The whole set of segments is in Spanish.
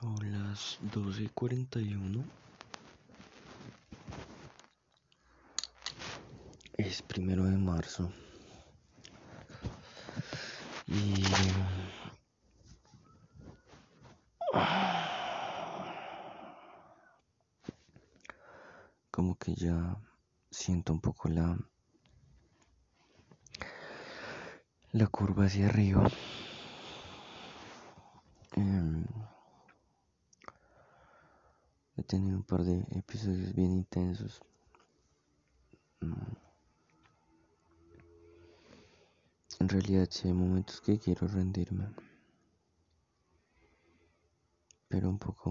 Son las 12.41. Es primero de marzo. Y... Como que ya siento un poco la... La curva hacia arriba. He tenido un par de episodios bien intensos. Mm. En realidad sí hay momentos que quiero rendirme. Pero un poco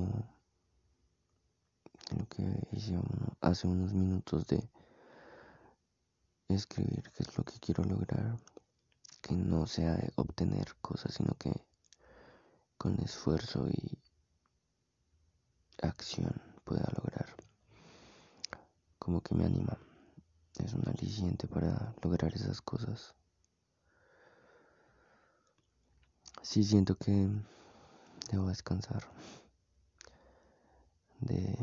lo que hice hace unos minutos de escribir qué es lo que quiero lograr. Que no sea obtener cosas, sino que con esfuerzo y acción pueda lograr. Como que me anima. Es un aliciente para lograr esas cosas. Sí siento que debo descansar de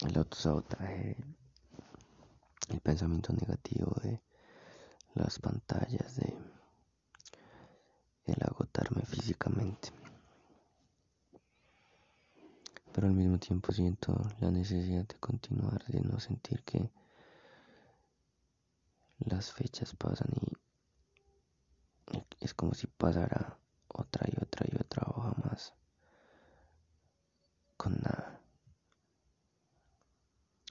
el autosabotaje, el pensamiento negativo de las pantallas, de el agotarme físicamente pero al mismo tiempo siento la necesidad de continuar, de no sentir que las fechas pasan y es como si pasara otra y otra y otra hoja más con nada,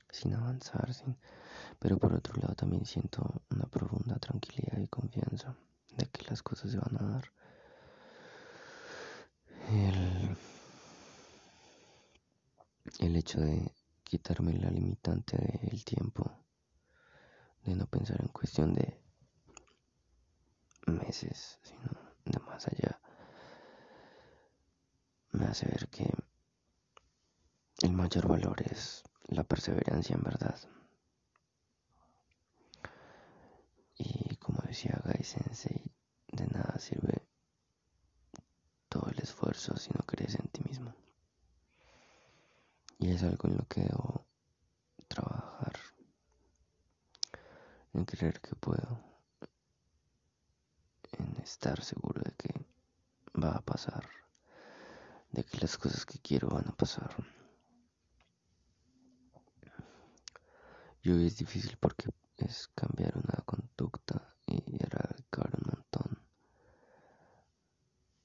sin avanzar, sin... pero por otro lado también siento una profunda tranquilidad y confianza de que las cosas se van a dar. El el hecho de quitarme la limitante del tiempo, de no pensar en cuestión de meses, sino de más allá, me hace ver que el mayor valor es la perseverancia en verdad. Y como decía Gai Sensei, de nada sirve todo el esfuerzo si no crees en ti mismo. Y es algo en lo que debo trabajar, en creer que puedo, en estar seguro de que va a pasar, de que las cosas que quiero van a pasar. Y hoy es difícil porque es cambiar una conducta y erradicar un montón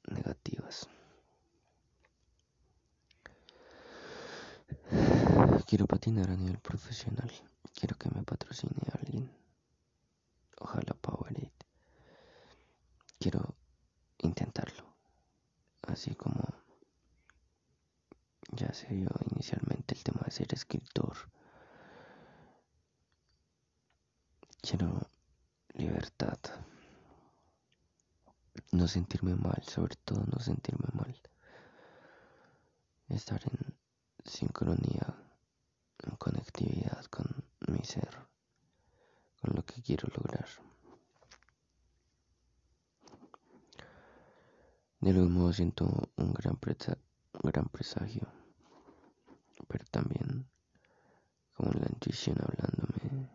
negativas. Quiero patinar a nivel profesional. Quiero que me patrocine alguien. Ojalá Powerade. Quiero intentarlo. Así como ya se vio inicialmente el tema de ser escritor. Quiero libertad. No sentirme mal, sobre todo no sentirme mal. Estar en sincronía conectividad con mi ser, con lo que quiero lograr. De algún modo siento un gran, gran presagio, pero también como la intuición hablándome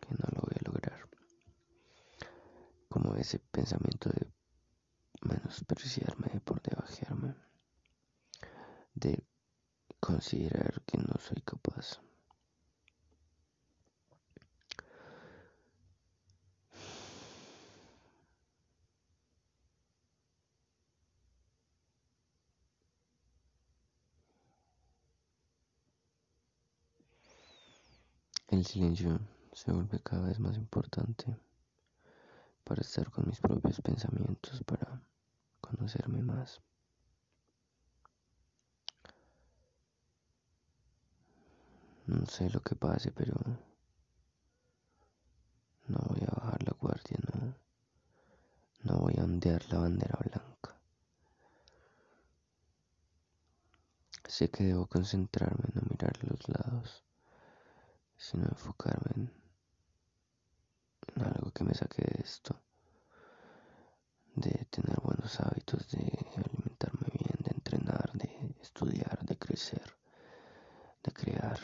que no lo voy a lograr. Como ese pensamiento de menospreciarme, por debajearme, de considerar que no soy capaz. El silencio se vuelve cada vez más importante para estar con mis propios pensamientos, para conocerme más. No sé lo que pase, pero no voy a bajar la guardia, no. No voy a ondear la bandera blanca. Sé que debo concentrarme en no mirar a los lados, sino enfocarme en algo que me saque de esto, de tener buenos hábitos, de alimentarme bien, de entrenar, de estudiar, de crecer, de crear.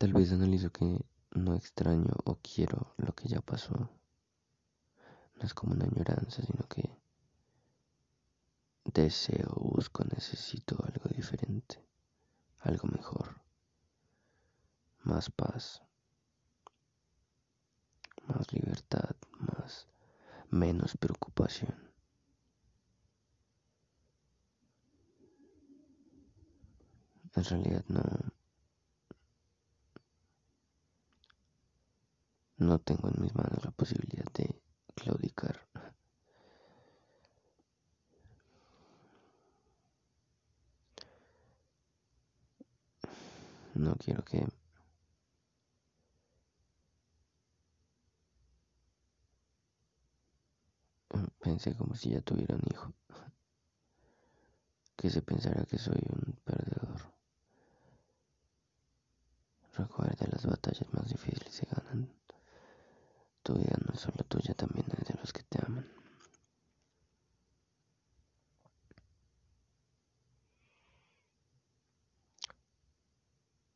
Tal vez analizo que no extraño o quiero lo que ya pasó. No es como una añoranza, sino que deseo, busco, necesito algo diferente, algo mejor, más paz, más libertad, más menos preocupación. En realidad no No tengo en mis manos la posibilidad de claudicar. No quiero que pensé como si ya tuviera un hijo. Que se pensara que soy un perdedor. Recuerda las batallas más difíciles se ganan tu no es solo tuya, también es de los que te aman.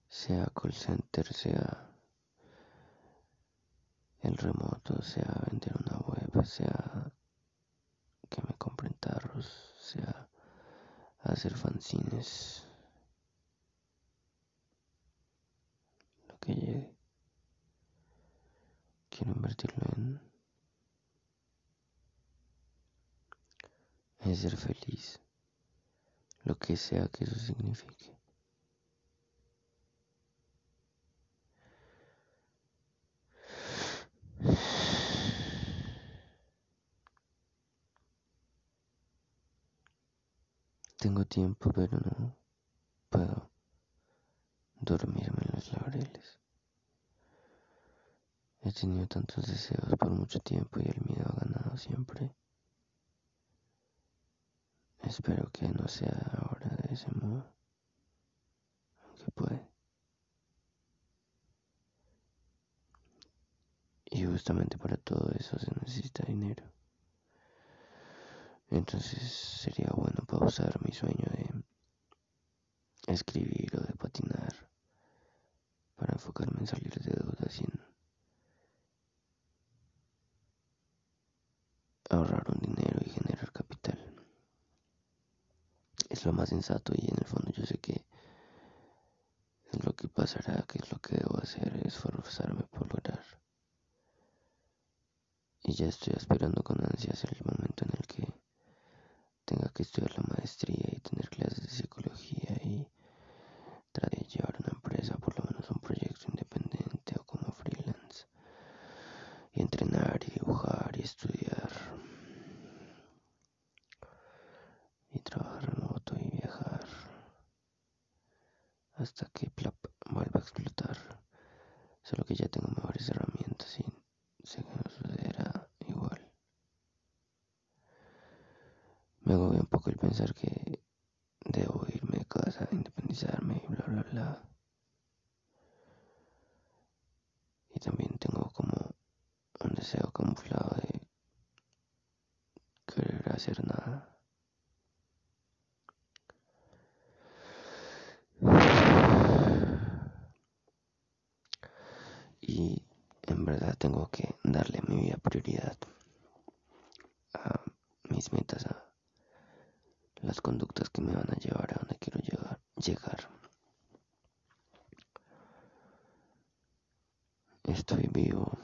Sea call center, sea el remoto, sea vender una web, sea que me compren tarros, sea hacer fanzines, lo que llegue en, en ser feliz, lo que sea que eso signifique. Tengo tiempo, pero no puedo dormirme en los laureles. He tenido tantos deseos por mucho tiempo y el miedo ha ganado siempre. Espero que no sea ahora de ese modo, aunque puede. Y justamente para todo eso se necesita dinero. Entonces sería bueno pausar mi sueño de escribir o de patinar para enfocarme en salir de dudas y en ahorrar un dinero y generar capital. Lo más sensato y en el fondo yo sé que es lo que pasará, que es lo que debo hacer, es esforzarme por lograr. Y ya estoy esperando con ansias el momento en el que tenga que estudiar la maestría y tener clases de psicología y tratar de llevar una empresa, por lo menos un proyecto independiente o como freelance, y entrenar y dibujar y estudiar hasta que plap, vuelva a explotar. Solo que ya tengo mejores herramientas y sé que no sucederá igual. Me agobia un poco el pensar que debo irme de casa, independizarme y bla bla bla. Y también tengo como un deseo camuflado de querer hacer nada. Tengo que darle mi vida prioridad, a mis metas, a las conductas que me van a llevar a donde quiero llegar. Estoy vivo